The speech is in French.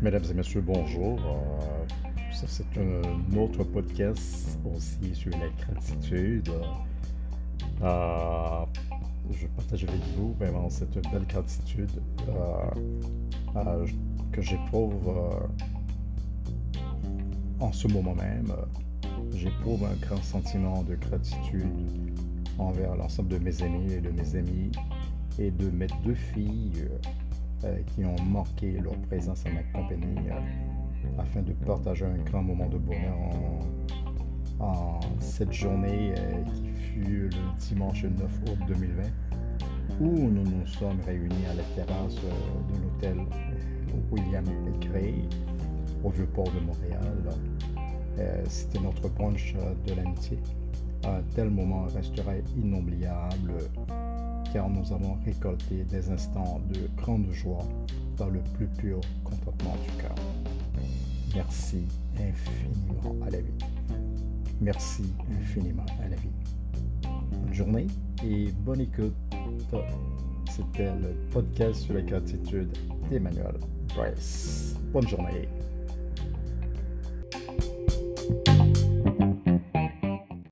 Mesdames et messieurs, bonjour. Euh, c'est un autre podcast aussi sur la gratitude. Euh, je partage avec vous vraiment cette belle gratitude euh, que j'éprouve en ce moment même. J'éprouve un grand sentiment de gratitude envers l'ensemble de mes amis et de mes amis et de mes deux filles euh, qui ont marqué leur présence en ma compagnie euh, afin de partager un grand moment de bonheur en, cette journée euh, qui fut le dimanche 9 août 2020 où nous nous sommes réunis à la terrasse de l'hôtel William créé au Vieux-Port de Montréal. C'était notre brunch de l'amitié. Un tel moment restera inoubliable car nous avons récolté des instants de grande joie dans le plus pur contentement du cœur. Merci infiniment à la vie. Merci infiniment à la vie. Bonne journée et bonne écoute. C'était le podcast sur la gratitude d'Emmanuel Bryce. Bonne journée.